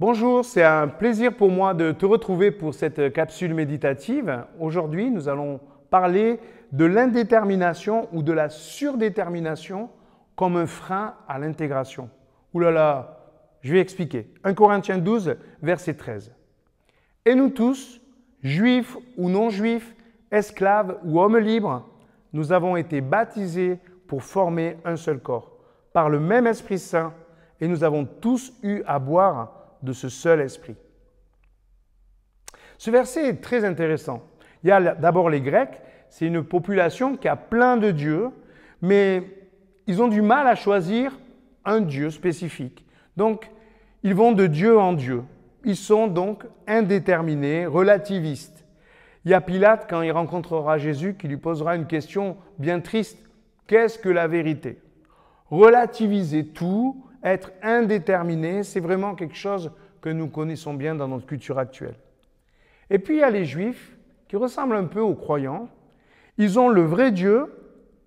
Bonjour, c'est un plaisir pour moi de te retrouver pour cette capsule méditative. Aujourd'hui, nous allons parler de l'indétermination ou de la surdétermination comme un frein à l'intégration. Ouh là là, je vais expliquer. 1 Corinthiens 12, verset 13. Et nous tous, juifs ou non juifs, esclaves ou hommes libres, nous avons été baptisés pour former un seul corps, par le même Esprit Saint, et nous avons tous eu à boire de ce seul esprit. Ce verset est très intéressant. Il y a d'abord les Grecs, c'est une population qui a plein de dieux, mais ils ont du mal à choisir un dieu spécifique. Donc, ils vont de dieu en dieu. Ils sont donc indéterminés, relativistes. Il y a Pilate, quand il rencontrera Jésus, qui lui posera une question bien triste. Qu'est-ce que la vérité? Relativiser tout, être indéterminé, c'est vraiment quelque chose que nous connaissons bien dans notre culture actuelle. Et puis il y a les juifs qui ressemblent un peu aux croyants. Ils ont le vrai Dieu,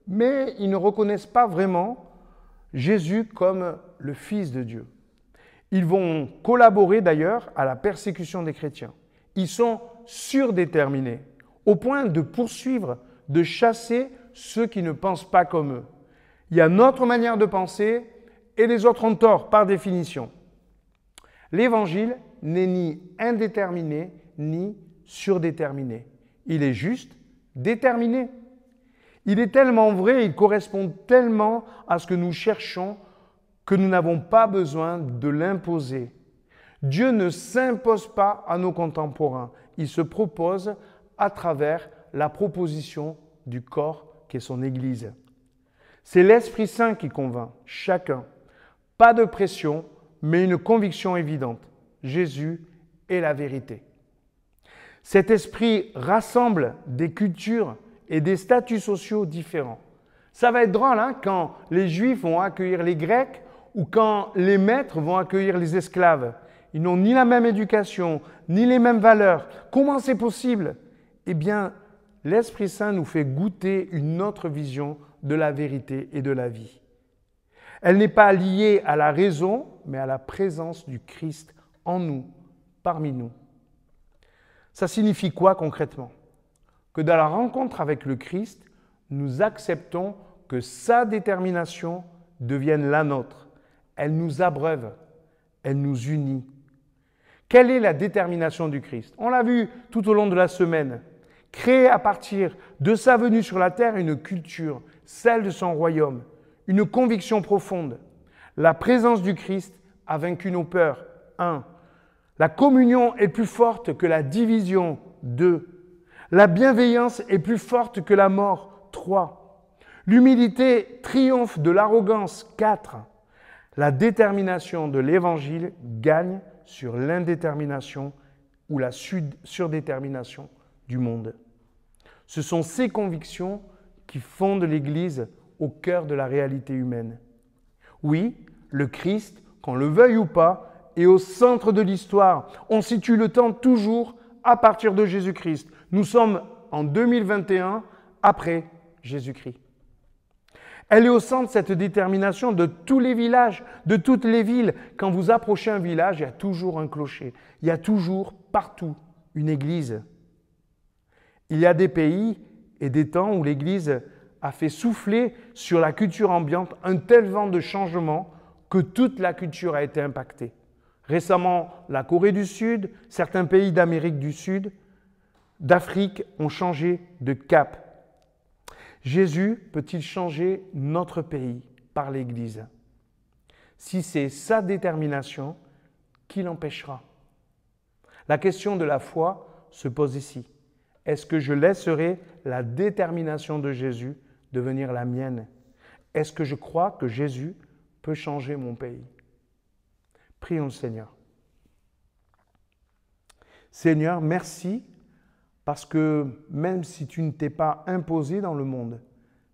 mais ils ne reconnaissent pas vraiment Jésus comme le Fils de Dieu. Ils vont collaborer d'ailleurs à la persécution des chrétiens. Ils sont surdéterminés, au point de poursuivre, de chasser ceux qui ne pensent pas comme eux. Il y a notre manière de penser et les autres ont tort par définition. L'évangile n'est ni indéterminé ni surdéterminé. Il est juste déterminé. Il est tellement vrai, il correspond tellement à ce que nous cherchons que nous n'avons pas besoin de l'imposer. Dieu ne s'impose pas à nos contemporains, il se propose à travers la proposition du corps qu'est son Église. C'est l'Esprit Saint qui convainc chacun. Pas de pression, mais une conviction évidente. Jésus est la vérité. Cet esprit rassemble des cultures et des statuts sociaux différents. Ça va être drôle hein, quand les Juifs vont accueillir les Grecs ou quand les maîtres vont accueillir les esclaves. Ils n'ont ni la même éducation, ni les mêmes valeurs. Comment c'est possible? Eh bien, l'Esprit Saint nous fait goûter une autre vision de la vérité et de la vie. Elle n'est pas liée à la raison, mais à la présence du Christ en nous, parmi nous. Ça signifie quoi concrètement? Que dans la rencontre avec le Christ, nous acceptons que sa détermination devienne la nôtre. Elle nous abreuve, elle nous unit. Quelle est la détermination du Christ? On l'a vu tout au long de la semaine. Créer à partir de sa venue sur la terre une culture, celle de son royaume, une conviction profonde. La présence du Christ a vaincu nos peurs. 1. La communion est plus forte que la division. 2. La bienveillance est plus forte que la mort. 3. L'humilité triomphe de l'arrogance. 4. La détermination de l'Évangile gagne sur l'indétermination ou la surdétermination du monde. Ce sont ces convictions qui fondent l'Église au cœur de la réalité humaine. Oui, le Christ, qu'on le veuille ou pas, est au centre de l'histoire. On situe le temps toujours à partir de Jésus-Christ. Nous sommes en 2021 après Jésus-Christ. Elle est au centre, cette détermination, de tous les villages, de toutes les villes. Quand vous approchez un village, il y a toujours un clocher. Il y a toujours, partout, une église. Il y a des pays et des temps où l'église a fait souffler sur la culture ambiante un tel vent de changement que toute la culture a été impactée. Récemment, la Corée du Sud, certains pays d'Amérique du Sud, d'Afrique ont changé de cap. Jésus peut-il changer notre pays par l'Église? Si c'est sa détermination, qui l'empêchera? La question de la foi se pose ici. Est-ce que je laisserai la détermination de Jésus devenir la mienne Est-ce que je crois que Jésus peut changer mon pays? Prions le Seigneur. Seigneur, merci parce que même si tu ne t'es pas imposé dans le monde,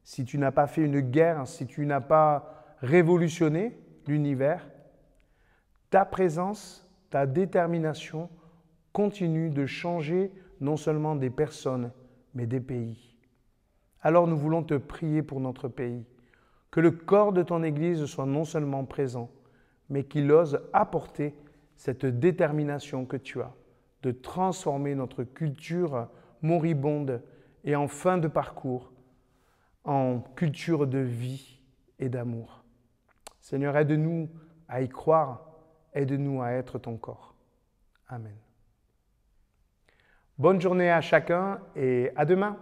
si tu n'as pas fait une guerre, si tu n'as pas révolutionné l'univers, ta présence, ta détermination continue de changer non seulement des personnes, mais des pays. Alors nous voulons te prier pour notre pays, que le corps de ton Église soit non seulement présent, mais qu'il ose apporter cette détermination que tu as de transformer notre culture moribonde et en fin de parcours en culture de vie et d'amour. Seigneur, aide-nous à y croire, aide-nous à être ton corps. Amen. Bonne journée à chacun et à demain.